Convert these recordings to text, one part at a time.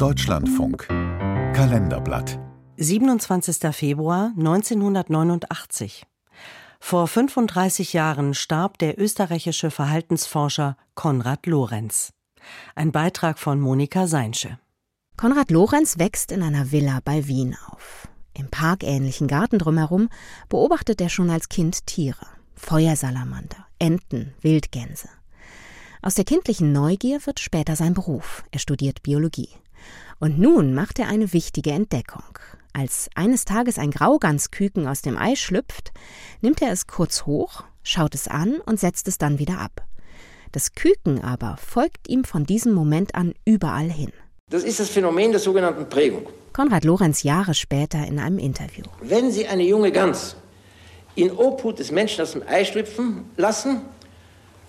Deutschlandfunk Kalenderblatt 27. Februar 1989. Vor 35 Jahren starb der österreichische Verhaltensforscher Konrad Lorenz. Ein Beitrag von Monika Seinsche. Konrad Lorenz wächst in einer Villa bei Wien auf. Im parkähnlichen Garten drumherum beobachtet er schon als Kind Tiere. Feuersalamander, Enten, Wildgänse. Aus der kindlichen Neugier wird später sein Beruf. Er studiert Biologie. Und nun macht er eine wichtige Entdeckung. Als eines Tages ein Graugansküken aus dem Ei schlüpft, nimmt er es kurz hoch, schaut es an und setzt es dann wieder ab. Das Küken aber folgt ihm von diesem Moment an überall hin. Das ist das Phänomen der sogenannten Prägung. Konrad Lorenz Jahre später in einem Interview. Wenn Sie eine junge Gans in Obhut des Menschen aus dem Ei schlüpfen lassen,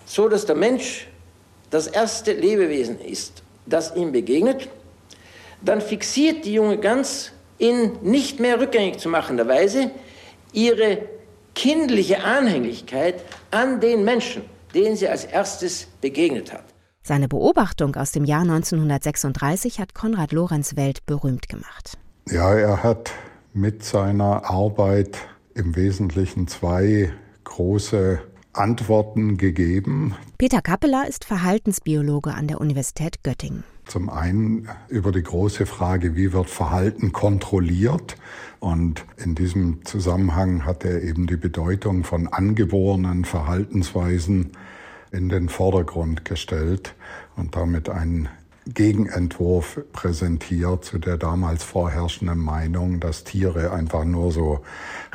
so dass der Mensch das erste Lebewesen ist, das ihm begegnet, dann fixiert die junge Gans in nicht mehr rückgängig zu machender Weise ihre kindliche Anhänglichkeit an den Menschen, den sie als erstes begegnet hat. Seine Beobachtung aus dem Jahr 1936 hat Konrad Lorenz Welt berühmt gemacht. Ja, er hat mit seiner Arbeit im Wesentlichen zwei große Antworten gegeben. Peter Kappeler ist Verhaltensbiologe an der Universität Göttingen. Zum einen über die große Frage, wie wird Verhalten kontrolliert? Und in diesem Zusammenhang hat er eben die Bedeutung von angeborenen Verhaltensweisen in den Vordergrund gestellt und damit einen Gegenentwurf präsentiert zu der damals vorherrschenden Meinung, dass Tiere einfach nur so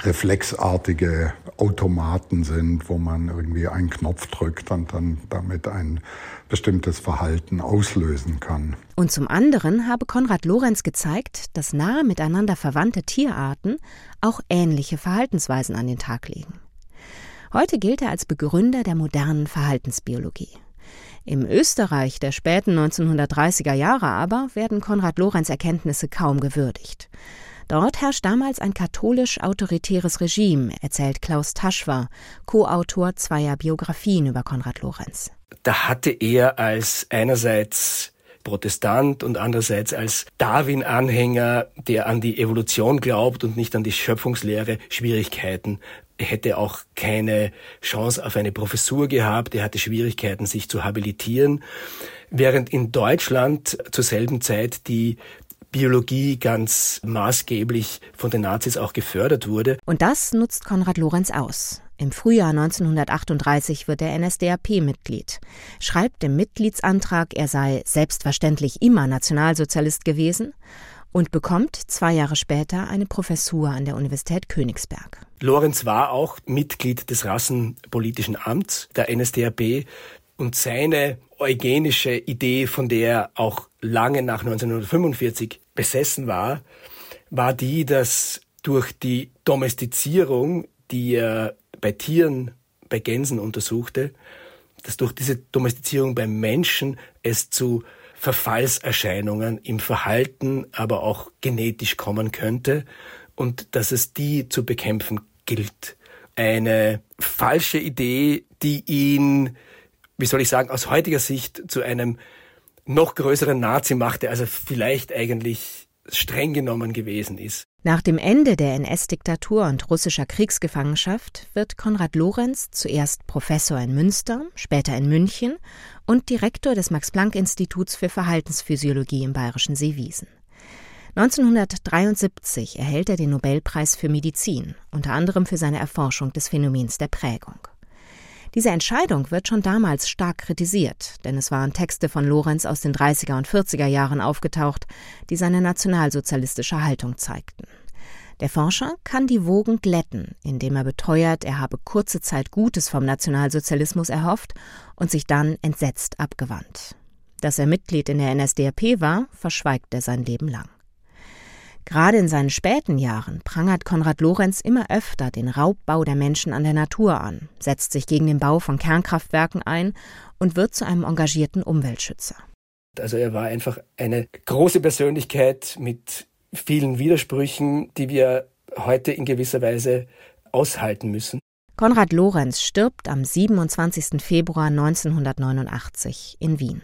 reflexartige Automaten sind, wo man irgendwie einen Knopf drückt und dann damit ein bestimmtes Verhalten auslösen kann. Und zum anderen habe Konrad Lorenz gezeigt, dass nahe miteinander verwandte Tierarten auch ähnliche Verhaltensweisen an den Tag legen. Heute gilt er als Begründer der modernen Verhaltensbiologie. Im Österreich der späten 1930er Jahre aber werden Konrad Lorenz Erkenntnisse kaum gewürdigt. Dort herrscht damals ein katholisch-autoritäres Regime, erzählt Klaus Taschwer, Co-Autor zweier Biografien über Konrad Lorenz. Da hatte er als einerseits Protestant und andererseits als Darwin-Anhänger, der an die Evolution glaubt und nicht an die Schöpfungslehre, Schwierigkeiten. Hätte auch keine Chance auf eine Professur gehabt, er hatte Schwierigkeiten, sich zu habilitieren, während in Deutschland zur selben Zeit die Biologie ganz maßgeblich von den Nazis auch gefördert wurde. Und das nutzt Konrad Lorenz aus. Im Frühjahr 1938 wird er NSDAP-Mitglied, schreibt im Mitgliedsantrag, er sei selbstverständlich immer Nationalsozialist gewesen und bekommt zwei Jahre später eine Professur an der Universität Königsberg. Lorenz war auch Mitglied des Rassenpolitischen Amts der NSDAP und seine eugenische Idee, von der er auch lange nach 1945 besessen war, war die, dass durch die Domestizierung, die er bei Tieren, bei Gänsen untersuchte, dass durch diese Domestizierung beim Menschen es zu Verfallserscheinungen im Verhalten, aber auch genetisch kommen könnte und dass es die zu bekämpfen gilt. Eine falsche Idee, die ihn, wie soll ich sagen, aus heutiger Sicht zu einem noch größeren Nazi machte, als er vielleicht eigentlich streng genommen gewesen ist. Nach dem Ende der NS-Diktatur und russischer Kriegsgefangenschaft wird Konrad Lorenz zuerst Professor in Münster, später in München und Direktor des Max-Planck-Instituts für Verhaltensphysiologie im bayerischen Seewiesen. 1973 erhält er den Nobelpreis für Medizin, unter anderem für seine Erforschung des Phänomens der Prägung. Diese Entscheidung wird schon damals stark kritisiert, denn es waren Texte von Lorenz aus den 30er und 40er Jahren aufgetaucht, die seine nationalsozialistische Haltung zeigten. Der Forscher kann die Wogen glätten, indem er beteuert, er habe kurze Zeit Gutes vom Nationalsozialismus erhofft und sich dann entsetzt abgewandt. Dass er Mitglied in der NSDAP war, verschweigt er sein Leben lang. Gerade in seinen späten Jahren prangert Konrad Lorenz immer öfter den Raubbau der Menschen an der Natur an, setzt sich gegen den Bau von Kernkraftwerken ein und wird zu einem engagierten Umweltschützer. Also er war einfach eine große Persönlichkeit mit vielen Widersprüchen, die wir heute in gewisser Weise aushalten müssen. Konrad Lorenz stirbt am 27. Februar 1989 in Wien.